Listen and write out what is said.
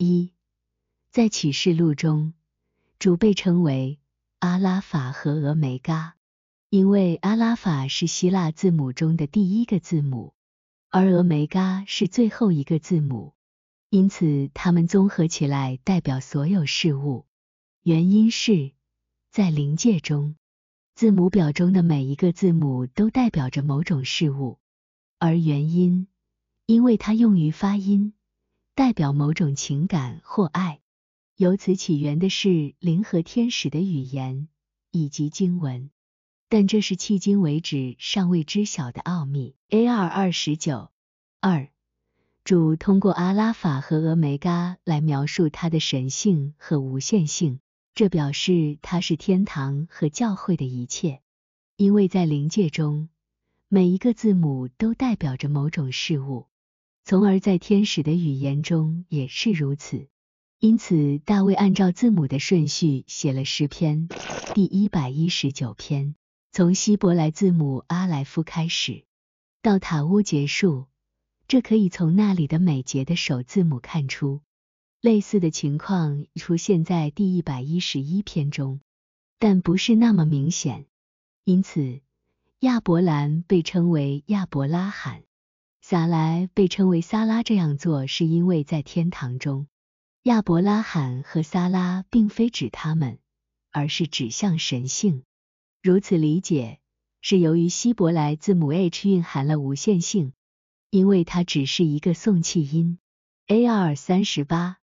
一，在启示录中，主被称为阿拉法和俄梅嘎，因为阿拉法是希腊字母中的第一个字母，而俄梅嘎是最后一个字母，因此它们综合起来代表所有事物。原因是，在灵界中，字母表中的每一个字母都代表着某种事物，而原因，因为它用于发音。代表某种情感或爱，由此起源的是灵和天使的语言以及经文，但这是迄今为止尚未知晓的奥秘。A 二二十九。二。主通过阿拉法和俄梅嘎来描述他的神性和无限性，这表示他是天堂和教会的一切，因为在灵界中，每一个字母都代表着某种事物。从而在天使的语言中也是如此。因此，大卫按照字母的顺序写了诗篇第一百一十九篇，从希伯来字母阿莱夫开始，到塔乌结束。这可以从那里的每节的首字母看出。类似的情况出现在第一百一十一篇中，但不是那么明显。因此，亚伯兰被称为亚伯拉罕。撒莱被称为撒拉，这样做是因为在天堂中，亚伯拉罕和撒拉并非指他们，而是指向神性。如此理解是由于希伯来字母 H 蕴含了无限性，因为它只是一个送气音。A R 三十八